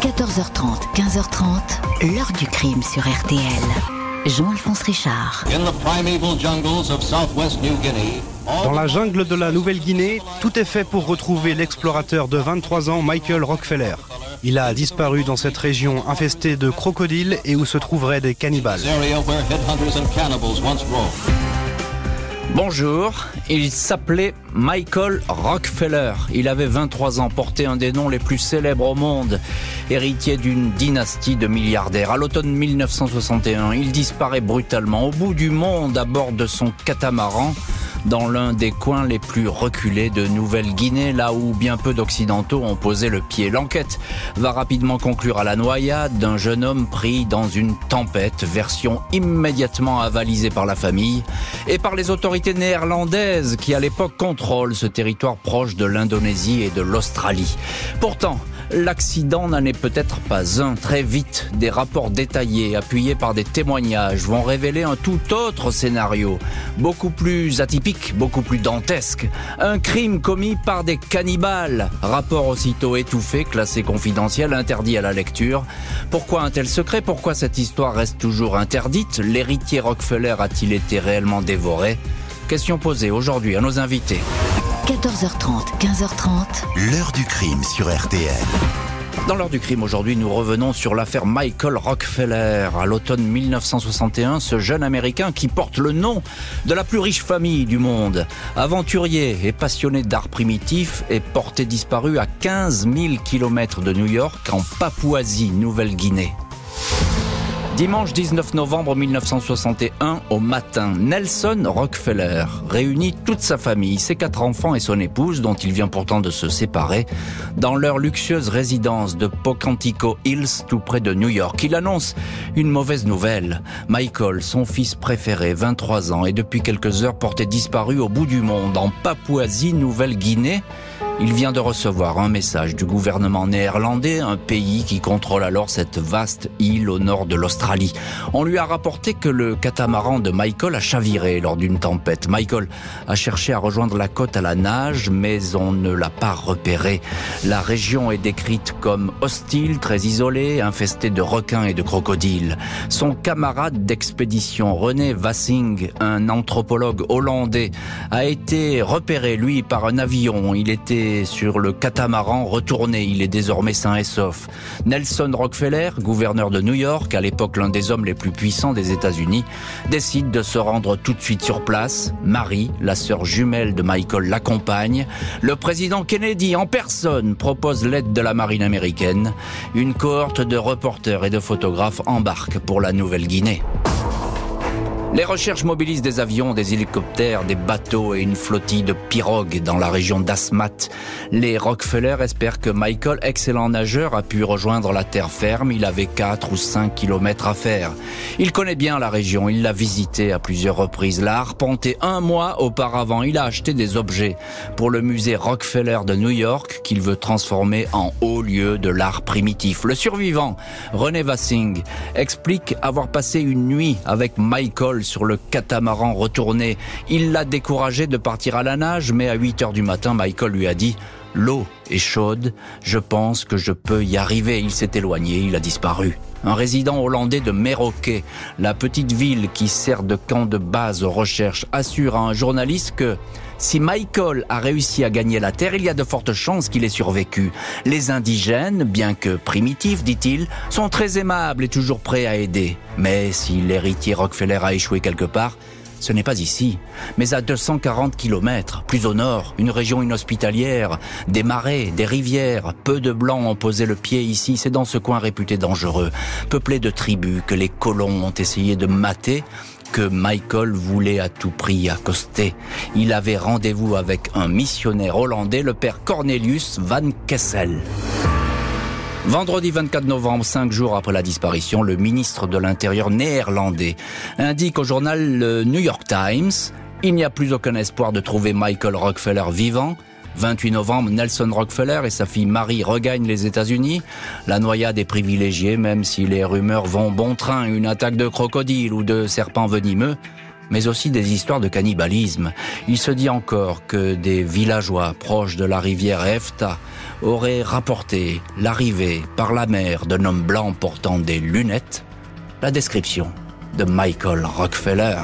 14h30, 15h30, l'heure du crime sur RTL. Jean-Alphonse Richard. Dans la jungle de la Nouvelle-Guinée, tout est fait pour retrouver l'explorateur de 23 ans Michael Rockefeller. Il a disparu dans cette région infestée de crocodiles et où se trouveraient des cannibales. Bonjour, il s'appelait Michael Rockefeller. Il avait 23 ans, porté un des noms les plus célèbres au monde, héritier d'une dynastie de milliardaires. À l'automne 1961, il disparaît brutalement au bout du monde à bord de son catamaran dans l'un des coins les plus reculés de Nouvelle-Guinée, là où bien peu d'Occidentaux ont posé le pied. L'enquête va rapidement conclure à la noyade d'un jeune homme pris dans une tempête, version immédiatement avalisée par la famille et par les autorités néerlandaises qui à l'époque contrôlent ce territoire proche de l'Indonésie et de l'Australie. Pourtant, L'accident n'en est peut-être pas un. Très vite, des rapports détaillés, appuyés par des témoignages, vont révéler un tout autre scénario, beaucoup plus atypique, beaucoup plus dantesque. Un crime commis par des cannibales. Rapport aussitôt étouffé, classé confidentiel, interdit à la lecture. Pourquoi un tel secret? Pourquoi cette histoire reste toujours interdite? L'héritier Rockefeller a-t-il été réellement dévoré? Question posée aujourd'hui à nos invités. 14h30, 15h30. L'heure du crime sur RTL. Dans l'heure du crime aujourd'hui, nous revenons sur l'affaire Michael Rockefeller. À l'automne 1961, ce jeune Américain qui porte le nom de la plus riche famille du monde, aventurier et passionné d'art primitif, est porté disparu à 15 000 km de New York en Papouasie, Nouvelle-Guinée. Dimanche 19 novembre 1961 au matin, Nelson Rockefeller réunit toute sa famille, ses quatre enfants et son épouse, dont il vient pourtant de se séparer, dans leur luxueuse résidence de Pocantico Hills, tout près de New York. Il annonce une mauvaise nouvelle. Michael, son fils préféré, 23 ans, est depuis quelques heures porté disparu au bout du monde, en Papouasie, Nouvelle-Guinée. Il vient de recevoir un message du gouvernement néerlandais, un pays qui contrôle alors cette vaste île au nord de l'Australie. On lui a rapporté que le catamaran de Michael a chaviré lors d'une tempête. Michael a cherché à rejoindre la côte à la nage, mais on ne l'a pas repéré. La région est décrite comme hostile, très isolée, infestée de requins et de crocodiles. Son camarade d'expédition, René Vassing, un anthropologue hollandais, a été repéré, lui, par un avion. Il était sur le catamaran retourné. Il est désormais sain et sauf. Nelson Rockefeller, gouverneur de New York, à l'époque l'un des hommes les plus puissants des États-Unis, décide de se rendre tout de suite sur place. Marie, la sœur jumelle de Michael, l'accompagne. Le président Kennedy, en personne, propose l'aide de la marine américaine. Une cohorte de reporters et de photographes embarque pour la Nouvelle-Guinée. Les recherches mobilisent des avions, des hélicoptères, des bateaux et une flottille de pirogues dans la région d'Asmat. Les Rockefeller espèrent que Michael, excellent nageur, a pu rejoindre la terre ferme. Il avait 4 ou 5 kilomètres à faire. Il connaît bien la région, il l'a visitée à plusieurs reprises, l'a arpenté un mois auparavant. Il a acheté des objets pour le musée Rockefeller de New York qu'il veut transformer en haut lieu de l'art primitif. Le survivant, René Vassing, explique avoir passé une nuit avec Michael sur le catamaran retourné. Il l'a découragé de partir à la nage, mais à 8 heures du matin, Michael lui a dit L'eau est chaude, je pense que je peux y arriver. Il s'est éloigné, il a disparu. Un résident hollandais de Meroké, la petite ville qui sert de camp de base aux recherches, assure à un journaliste que si Michael a réussi à gagner la Terre, il y a de fortes chances qu'il ait survécu. Les indigènes, bien que primitifs, dit-il, sont très aimables et toujours prêts à aider. Mais si l'héritier Rockefeller a échoué quelque part, ce n'est pas ici, mais à 240 kilomètres, plus au nord, une région inhospitalière, des marais, des rivières, peu de blancs ont posé le pied ici, c'est dans ce coin réputé dangereux, peuplé de tribus que les colons ont essayé de mater que Michael voulait à tout prix accoster. Il avait rendez-vous avec un missionnaire hollandais, le père Cornelius van Kessel. Vendredi 24 novembre, cinq jours après la disparition, le ministre de l'Intérieur néerlandais indique au journal le New York Times il n'y a plus aucun espoir de trouver Michael Rockefeller vivant. 28 novembre, Nelson Rockefeller et sa fille Marie regagnent les États-Unis. La noyade est privilégiée, même si les rumeurs vont bon train. Une attaque de crocodile ou de serpents venimeux mais aussi des histoires de cannibalisme. Il se dit encore que des villageois proches de la rivière Efta auraient rapporté l'arrivée par la mer d'un homme blanc portant des lunettes. La description de Michael Rockefeller.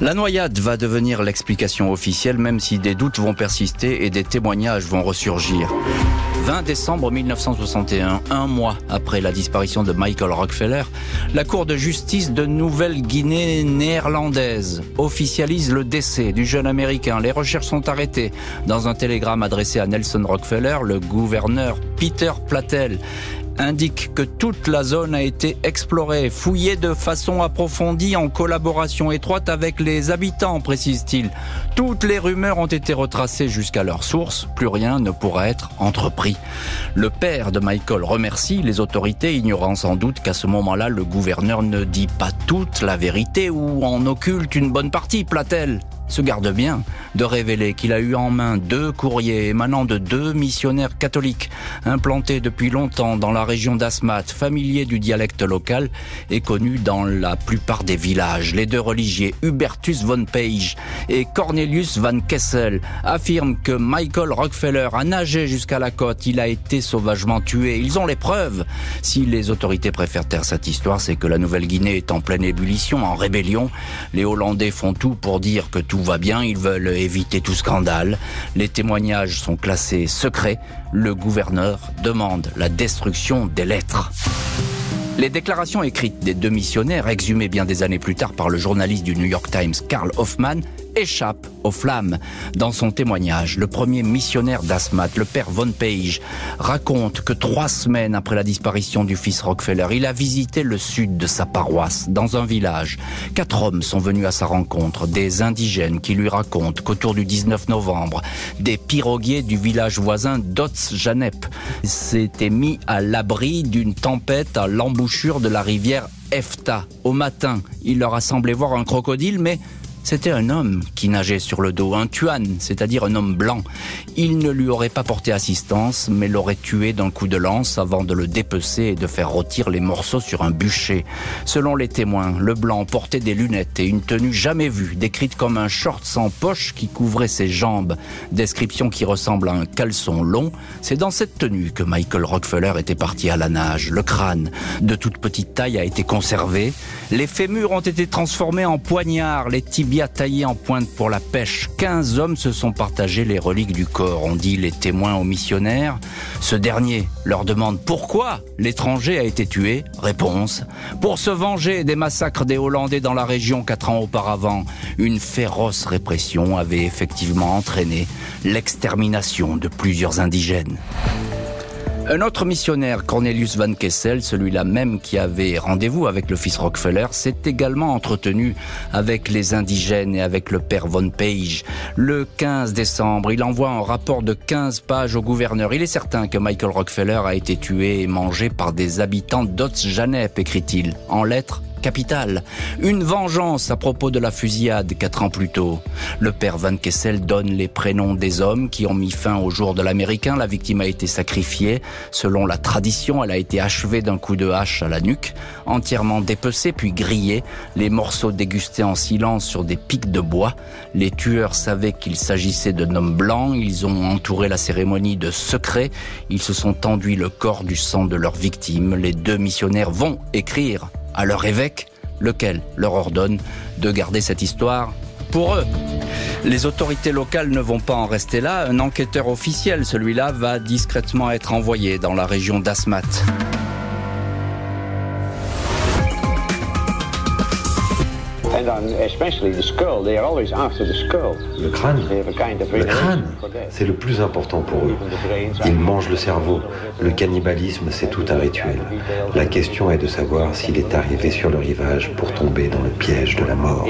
La noyade va devenir l'explication officielle même si des doutes vont persister et des témoignages vont ressurgir. 20 décembre 1961, un mois après la disparition de Michael Rockefeller, la Cour de justice de Nouvelle-Guinée néerlandaise officialise le décès du jeune Américain. Les recherches sont arrêtées. Dans un télégramme adressé à Nelson Rockefeller, le gouverneur Peter Platel indique que toute la zone a été explorée, fouillée de façon approfondie en collaboration étroite avec les habitants, précise-t-il. Toutes les rumeurs ont été retracées jusqu'à leur source, plus rien ne pourra être entrepris. Le père de Michael remercie les autorités, ignorant sans doute qu'à ce moment-là, le gouverneur ne dit pas toute la vérité ou en occulte une bonne partie, plaît-elle se garde bien de révéler qu'il a eu en main deux courriers émanant de deux missionnaires catholiques implantés depuis longtemps dans la région d'Asmat, familiers du dialecte local et connus dans la plupart des villages. Les deux religieux, Hubertus von Page et Cornelius van Kessel, affirment que Michael Rockefeller a nagé jusqu'à la côte. Il a été sauvagement tué. Ils ont les preuves. Si les autorités préfèrent taire cette histoire, c'est que la Nouvelle-Guinée est en pleine ébullition, en rébellion. Les Hollandais font tout pour dire que tout va bien, ils veulent éviter tout scandale. Les témoignages sont classés secrets. Le gouverneur demande la destruction des lettres. Les déclarations écrites des deux missionnaires, exhumées bien des années plus tard par le journaliste du New York Times Carl Hoffman, échappe aux flammes. Dans son témoignage, le premier missionnaire d'Asmat, le père Von Page, raconte que trois semaines après la disparition du fils Rockefeller, il a visité le sud de sa paroisse, dans un village. Quatre hommes sont venus à sa rencontre, des indigènes qui lui racontent qu'autour du 19 novembre, des piroguiers du village voisin d'Otz-Janep s'étaient mis à l'abri d'une tempête à l'embouchure de la rivière Efta. Au matin, il leur a semblé voir un crocodile, mais c'était un homme qui nageait sur le dos, un tuan, c'est-à-dire un homme blanc. Il ne lui aurait pas porté assistance, mais l'aurait tué d'un coup de lance avant de le dépecer et de faire rôtir les morceaux sur un bûcher. Selon les témoins, le blanc portait des lunettes et une tenue jamais vue, décrite comme un short sans poche qui couvrait ses jambes. Description qui ressemble à un caleçon long. C'est dans cette tenue que Michael Rockefeller était parti à la nage. Le crâne, de toute petite taille, a été conservé. Les fémurs ont été transformés en poignards, les taillé en pointe pour la pêche. 15 hommes se sont partagés les reliques du corps, ont dit les témoins aux missionnaires. Ce dernier leur demande pourquoi l'étranger a été tué? Réponse pour se venger des massacres des Hollandais dans la région quatre ans auparavant. Une féroce répression avait effectivement entraîné l'extermination de plusieurs indigènes. Un autre missionnaire, Cornelius Van Kessel, celui-là même qui avait rendez-vous avec le fils Rockefeller, s'est également entretenu avec les indigènes et avec le père Von Page. Le 15 décembre, il envoie un rapport de 15 pages au gouverneur. Il est certain que Michael Rockefeller a été tué et mangé par des habitants d'Otz-Janep, écrit-il, en lettres Une vengeance à propos de la fusillade quatre ans plus tôt. Le père Van Kessel donne les prénoms des hommes qui ont mis fin au jour de l'Américain. La victime a été sacrifiée. Selon la tradition, elle a été achevée d'un coup de hache à la nuque, entièrement dépecée puis grillée, les morceaux dégustés en silence sur des pics de bois. Les tueurs savaient qu'il s'agissait d'un homme blanc. Ils ont entouré la cérémonie de secret. Ils se sont enduits le corps du sang de leur victime. Les deux missionnaires vont écrire à leur évêque, lequel leur ordonne de garder cette histoire pour eux. Les autorités locales ne vont pas en rester là. Un enquêteur officiel, celui-là, va discrètement être envoyé dans la région d'Asmat. Le crâne, le crâne, c'est le plus important pour eux. Ils mangent le cerveau. Le cannibalisme, c'est tout un rituel. La question est de savoir s'il est arrivé sur le rivage pour tomber dans le piège de la mort.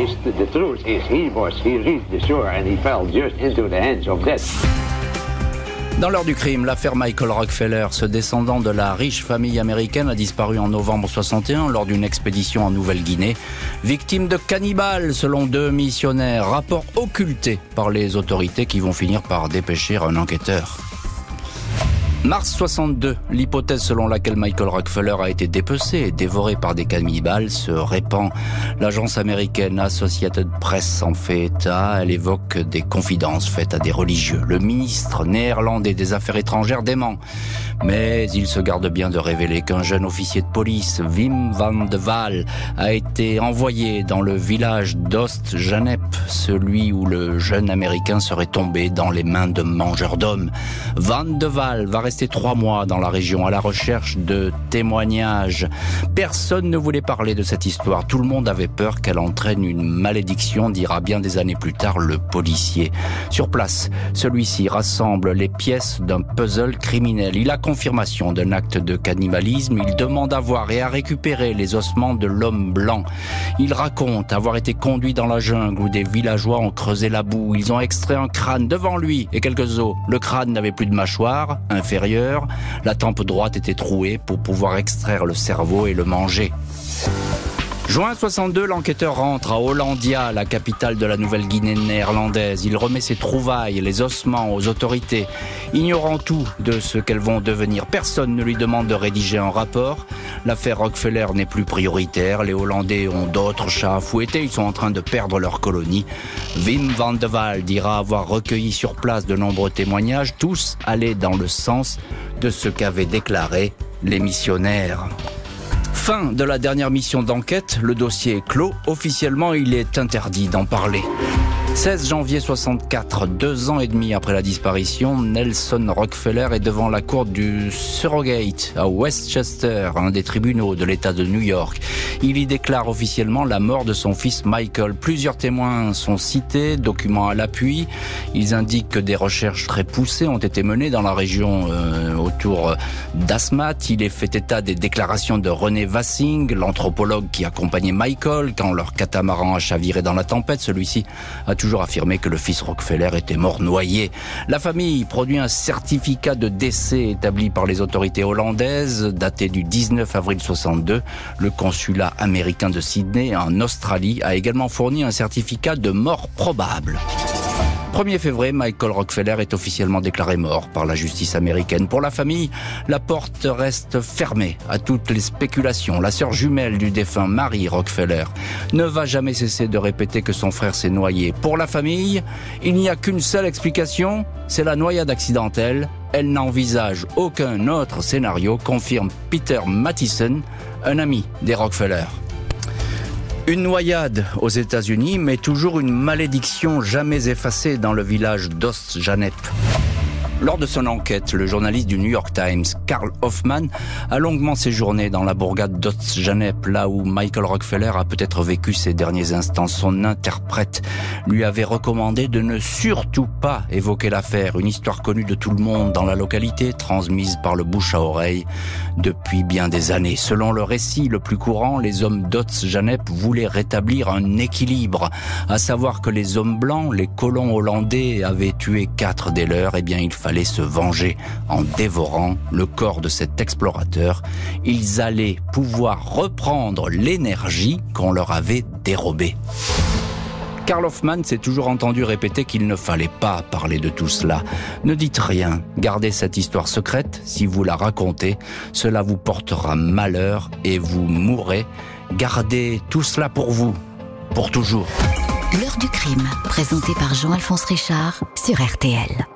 Dans l'heure du crime, l'affaire Michael Rockefeller, ce descendant de la riche famille américaine, a disparu en novembre 61 lors d'une expédition en Nouvelle-Guinée. Victime de cannibales, selon deux missionnaires. Rapport occulté par les autorités qui vont finir par dépêcher un enquêteur. Mars 62, l'hypothèse selon laquelle Michael Rockefeller a été dépecé et dévoré par des cannibales se répand. L'agence américaine Associated Press en fait état. Elle évoque des confidences faites à des religieux. Le ministre néerlandais des Affaires étrangères dément. Mais il se garde bien de révéler qu'un jeune officier de police, Wim van de Waal, a été envoyé dans le village d'Ost-Janep, celui où le jeune américain serait tombé dans les mains de mangeurs d'hommes. Van de Waal va rester trois mois dans la région à la recherche de témoignages. Personne ne voulait parler de cette histoire. Tout le monde avait peur qu'elle entraîne une malédiction, dira bien des années plus tard le policier. Sur place, celui-ci rassemble les pièces d'un puzzle criminel. Il a confirmation d'un acte de cannibalisme. Il demande à voir et à récupérer les ossements de l'homme blanc. Il raconte avoir été conduit dans la jungle où des villageois ont creusé la boue. Ils ont extrait un crâne devant lui et quelques os. Le crâne n'avait plus de mâchoire La tempe droite était trouée pour pouvoir extraire le cerveau et le manger. Juin 62, l'enquêteur rentre à Hollandia, la capitale de la Nouvelle-Guinée néerlandaise. Il remet ses trouvailles, les ossements aux autorités. Ignorant tout de ce qu'elles vont devenir, personne ne lui demande de rédiger un rapport. L'affaire Rockefeller n'est plus prioritaire. Les Hollandais ont d'autres chats à fouetter. Ils sont en train de perdre leur colonie. Wim van de Waal dira avoir recueilli sur place de nombreux témoignages, tous allaient dans le sens de ce qu'avaient déclaré les missionnaires. Fin de la dernière mission d'enquête, le dossier est clos. Officiellement, il est interdit d'en parler. 16 janvier 64, deux ans et demi après la disparition, Nelson Rockefeller est devant la cour du Surrogate à Westchester, un des tribunaux de l'État de New York. Il y déclare officiellement la mort de son fils Michael. Plusieurs témoins sont cités, documents à l'appui. Ils indiquent que des recherches très poussées ont été menées dans la région euh, autour d'Asmat. Il est fait état des déclarations de René Vassing, l'anthropologue qui accompagnait Michael quand leur catamaran a chaviré dans la tempête. Celui-ci a toujours affirmé que le fils Rockefeller était mort noyé. La famille produit un certificat de décès établi par les autorités hollandaises, daté du 19 avril 62. Le consulat américain de Sydney en Australie a également fourni un certificat de mort probable. 1er février, Michael Rockefeller est officiellement déclaré mort par la justice américaine. Pour la famille, la porte reste fermée à toutes les spéculations. La sœur jumelle du défunt Marie Rockefeller ne va jamais cesser de répéter que son frère s'est noyé. Pour la famille, il n'y a qu'une seule explication, c'est la noyade accidentelle. Elle n'envisage aucun autre scénario, confirme Peter Mattison, un ami des Rockefeller. Une noyade aux États-Unis, mais toujours une malédiction jamais effacée dans le village d'Ost-Janep. Lors de son enquête, le journaliste du New York Times, Carl Hoffman, a longuement séjourné dans la bourgade d'Otz-Janep, là où Michael Rockefeller a peut-être vécu ses derniers instants. Son interprète lui avait recommandé de ne surtout pas évoquer l'affaire, une histoire connue de tout le monde dans la localité, transmise par le bouche à oreille depuis bien des années. Selon le récit le plus courant, les hommes d'Otz-Janep voulaient rétablir un équilibre, à savoir que les hommes blancs, les colons hollandais, avaient tué quatre des leurs, et eh bien il fallait se venger en dévorant le corps de cet explorateur. Ils allaient pouvoir reprendre l'énergie qu'on leur avait dérobée. Karl Hoffman s'est toujours entendu répéter qu'il ne fallait pas parler de tout cela. Ne dites rien, gardez cette histoire secrète. Si vous la racontez, cela vous portera malheur et vous mourrez. Gardez tout cela pour vous, pour toujours. L'heure du crime, présenté par Jean-Alphonse Richard sur RTL.